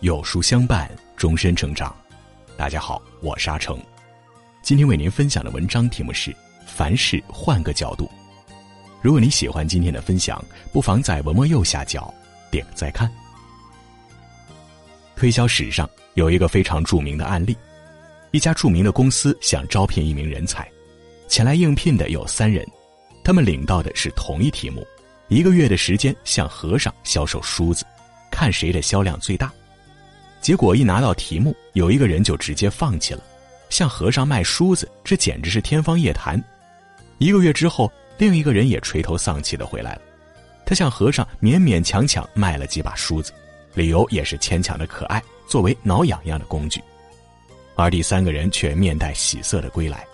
有书相伴，终身成长。大家好，我是阿成。今天为您分享的文章题目是：凡事换个角度。如果你喜欢今天的分享，不妨在文末右下角点个再看。推销史上有一个非常著名的案例：一家著名的公司想招聘一名人才，前来应聘的有三人，他们领到的是同一题目，一个月的时间向和尚销售梳子。看谁的销量最大，结果一拿到题目，有一个人就直接放弃了。向和尚卖梳子，这简直是天方夜谭。一个月之后，另一个人也垂头丧气的回来了。他向和尚勉勉强强卖了几把梳子，理由也是牵强的可爱，作为挠痒痒的工具。而第三个人却面带喜色的归来，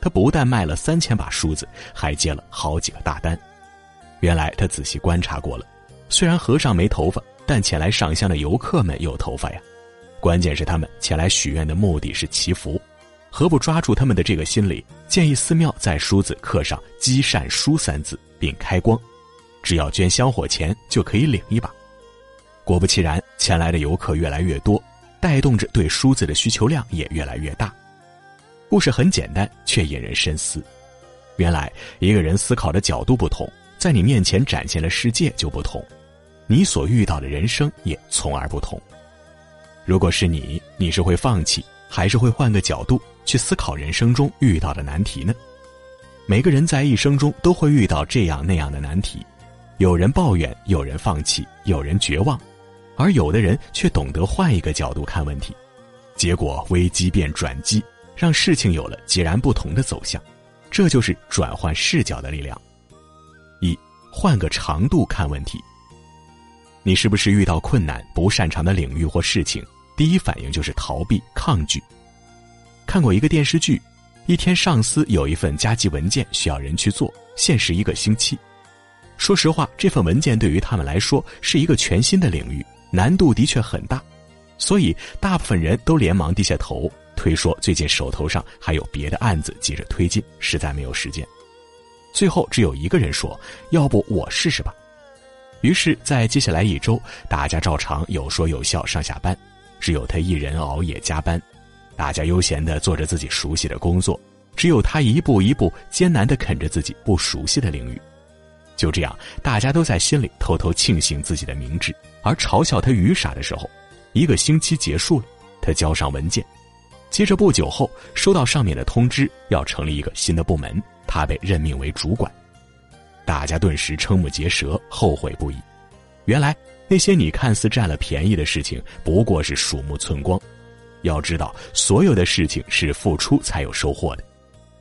他不但卖了三千把梳子，还接了好几个大单。原来他仔细观察过了，虽然和尚没头发。但前来上香的游客们有头发呀，关键是他们前来许愿的目的是祈福，何不抓住他们的这个心理，建议寺庙在梳子刻上“积善书”三字，并开光，只要捐香火钱就可以领一把。果不其然，前来的游客越来越多，带动着对梳子的需求量也越来越大。故事很简单，却引人深思。原来一个人思考的角度不同，在你面前展现的世界就不同。你所遇到的人生也从而不同。如果是你，你是会放弃，还是会换个角度去思考人生中遇到的难题呢？每个人在一生中都会遇到这样那样的难题，有人抱怨，有人放弃，有人绝望，而有的人却懂得换一个角度看问题，结果危机变转机，让事情有了截然不同的走向。这就是转换视角的力量。一，换个长度看问题。你是不是遇到困难、不擅长的领域或事情，第一反应就是逃避、抗拒？看过一个电视剧，一天上司有一份加急文件需要人去做，限时一个星期。说实话，这份文件对于他们来说是一个全新的领域，难度的确很大，所以大部分人都连忙低下头，推说最近手头上还有别的案子急着推进，实在没有时间。最后只有一个人说：“要不我试试吧。”于是，在接下来一周，大家照常有说有笑上下班，只有他一人熬夜加班。大家悠闲地做着自己熟悉的工作，只有他一步一步艰难地啃着自己不熟悉的领域。就这样，大家都在心里偷偷庆幸自己的明智，而嘲笑他愚傻的时候，一个星期结束了，他交上文件，接着不久后收到上面的通知，要成立一个新的部门，他被任命为主管。大家顿时瞠目结舌，后悔不已。原来那些你看似占了便宜的事情，不过是鼠目寸光。要知道，所有的事情是付出才有收获的。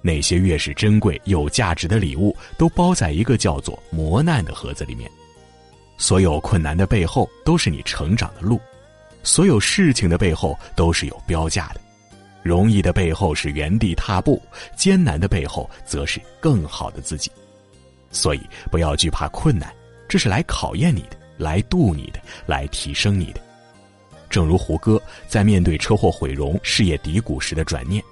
那些越是珍贵有价值的礼物，都包在一个叫做磨难的盒子里面。所有困难的背后，都是你成长的路；所有事情的背后，都是有标价的。容易的背后是原地踏步，艰难的背后，则是更好的自己。所以，不要惧怕困难，这是来考验你的，来渡你的，来提升你的。正如胡歌在面对车祸毁容、事业低谷时的转念：“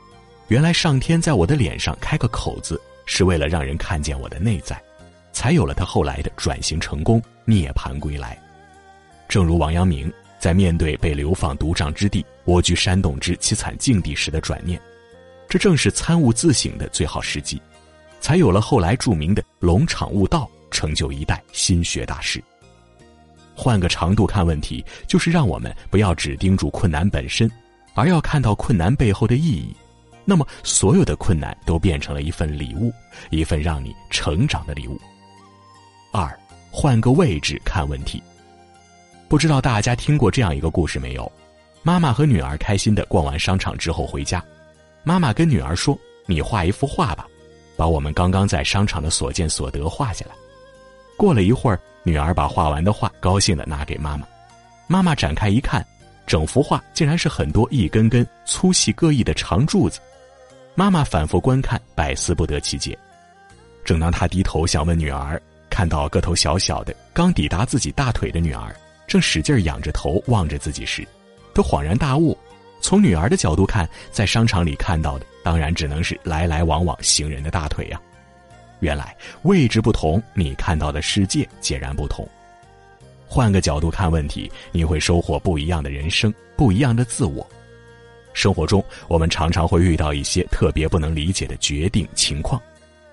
原来上天在我的脸上开个口子，是为了让人看见我的内在，才有了他后来的转型成功、涅槃归来。”正如王阳明在面对被流放独帐之地、蜗居山洞之凄惨境地时的转念：“这正是参悟自省的最好时机。”才有了后来著名的龙场悟道，成就一代心学大师。换个长度看问题，就是让我们不要只盯住困难本身，而要看到困难背后的意义。那么，所有的困难都变成了一份礼物，一份让你成长的礼物。二，换个位置看问题。不知道大家听过这样一个故事没有？妈妈和女儿开心的逛完商场之后回家，妈妈跟女儿说：“你画一幅画吧。”把我们刚刚在商场的所见所得画下来。过了一会儿，女儿把画完的画高兴的拿给妈妈。妈妈展开一看，整幅画竟然是很多一根根粗细各异的长柱子。妈妈反复观看，百思不得其解。正当她低头想问女儿，看到个头小小的、刚抵达自己大腿的女儿，正使劲仰着头望着自己时，都恍然大悟。从女儿的角度看，在商场里看到的。当然只能是来来往往行人的大腿呀。原来位置不同，你看到的世界截然不同。换个角度看问题，你会收获不一样的人生，不一样的自我。生活中，我们常常会遇到一些特别不能理解的决定情况，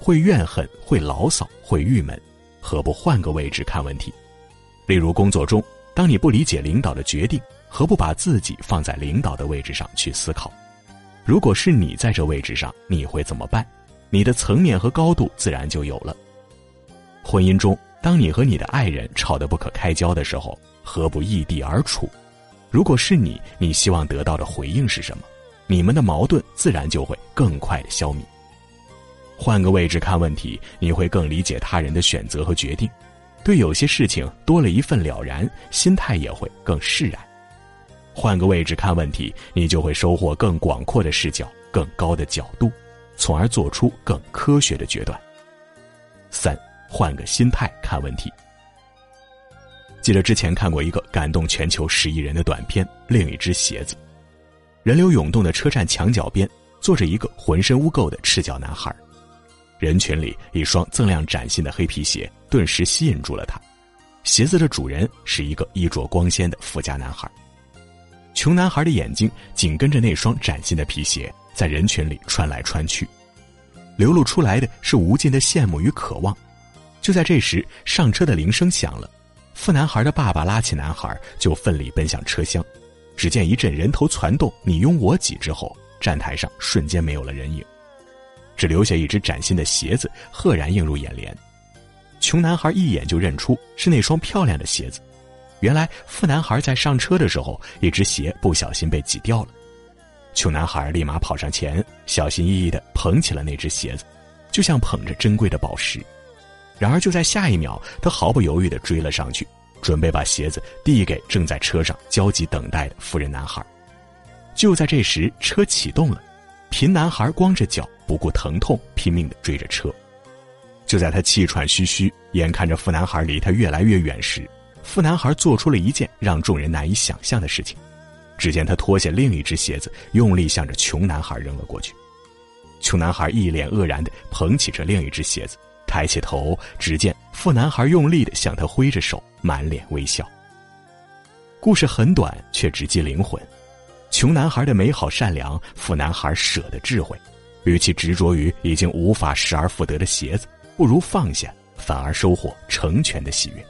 会怨恨，会牢骚，会郁闷。何不换个位置看问题？例如工作中，当你不理解领导的决定，何不把自己放在领导的位置上去思考？如果是你在这位置上，你会怎么办？你的层面和高度自然就有了。婚姻中，当你和你的爱人吵得不可开交的时候，何不异地而处？如果是你，你希望得到的回应是什么？你们的矛盾自然就会更快的消弭。换个位置看问题，你会更理解他人的选择和决定，对有些事情多了一份了然，心态也会更释然。换个位置看问题，你就会收获更广阔的视角、更高的角度，从而做出更科学的决断。三。换个心态看问题。记得之前看过一个感动全球十亿人的短片《另一只鞋子》，人流涌动的车站墙角边坐着一个浑身污垢的赤脚男孩，人群里一双锃亮崭新的黑皮鞋顿时吸引住了他。鞋子的主人是一个衣着光鲜的富家男孩，穷男孩的眼睛紧跟着那双崭新的皮鞋在人群里穿来穿去，流露出来的是无尽的羡慕与渴望。就在这时，上车的铃声响了，富男孩的爸爸拉起男孩就奋力奔向车厢。只见一阵人头攒动，你拥我挤之后，站台上瞬间没有了人影，只留下一只崭新的鞋子赫然映入眼帘。穷男孩一眼就认出是那双漂亮的鞋子，原来富男孩在上车的时候，一只鞋不小心被挤掉了。穷男孩立马跑上前，小心翼翼地捧起了那只鞋子，就像捧着珍贵的宝石。然而，就在下一秒，他毫不犹豫地追了上去，准备把鞋子递给正在车上焦急等待的富人男孩。就在这时，车启动了，贫男孩光着脚，不顾疼痛，拼命地追着车。就在他气喘吁吁，眼看着富男孩离他越来越远时，富男孩做出了一件让众人难以想象的事情。只见他脱下另一只鞋子，用力向着穷男孩扔了过去。穷男孩一脸愕然的捧起着另一只鞋子。抬起头，只见富男孩用力的向他挥着手，满脸微笑。故事很短，却直击灵魂。穷男孩的美好善良，富男孩舍的智慧。与其执着于已经无法失而复得的鞋子，不如放下，反而收获成全的喜悦。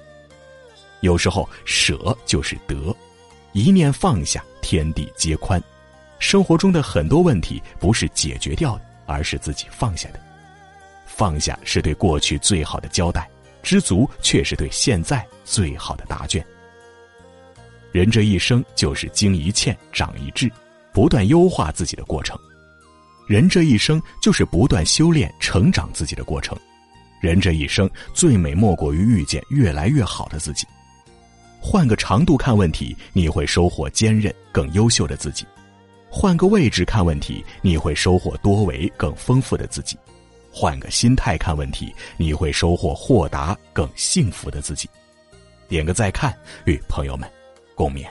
有时候，舍就是得，一念放下，天地皆宽。生活中的很多问题，不是解决掉的，而是自己放下的。放下是对过去最好的交代，知足却是对现在最好的答卷。人这一生就是经一堑长一智，不断优化自己的过程；人这一生就是不断修炼成长自己的过程。人这一生最美莫过于遇见越来越好的自己。换个长度看问题，你会收获坚韧更优秀的自己；换个位置看问题，你会收获多维更丰富的自己。换个心态看问题，你会收获豁达、更幸福的自己。点个再看，与朋友们共勉。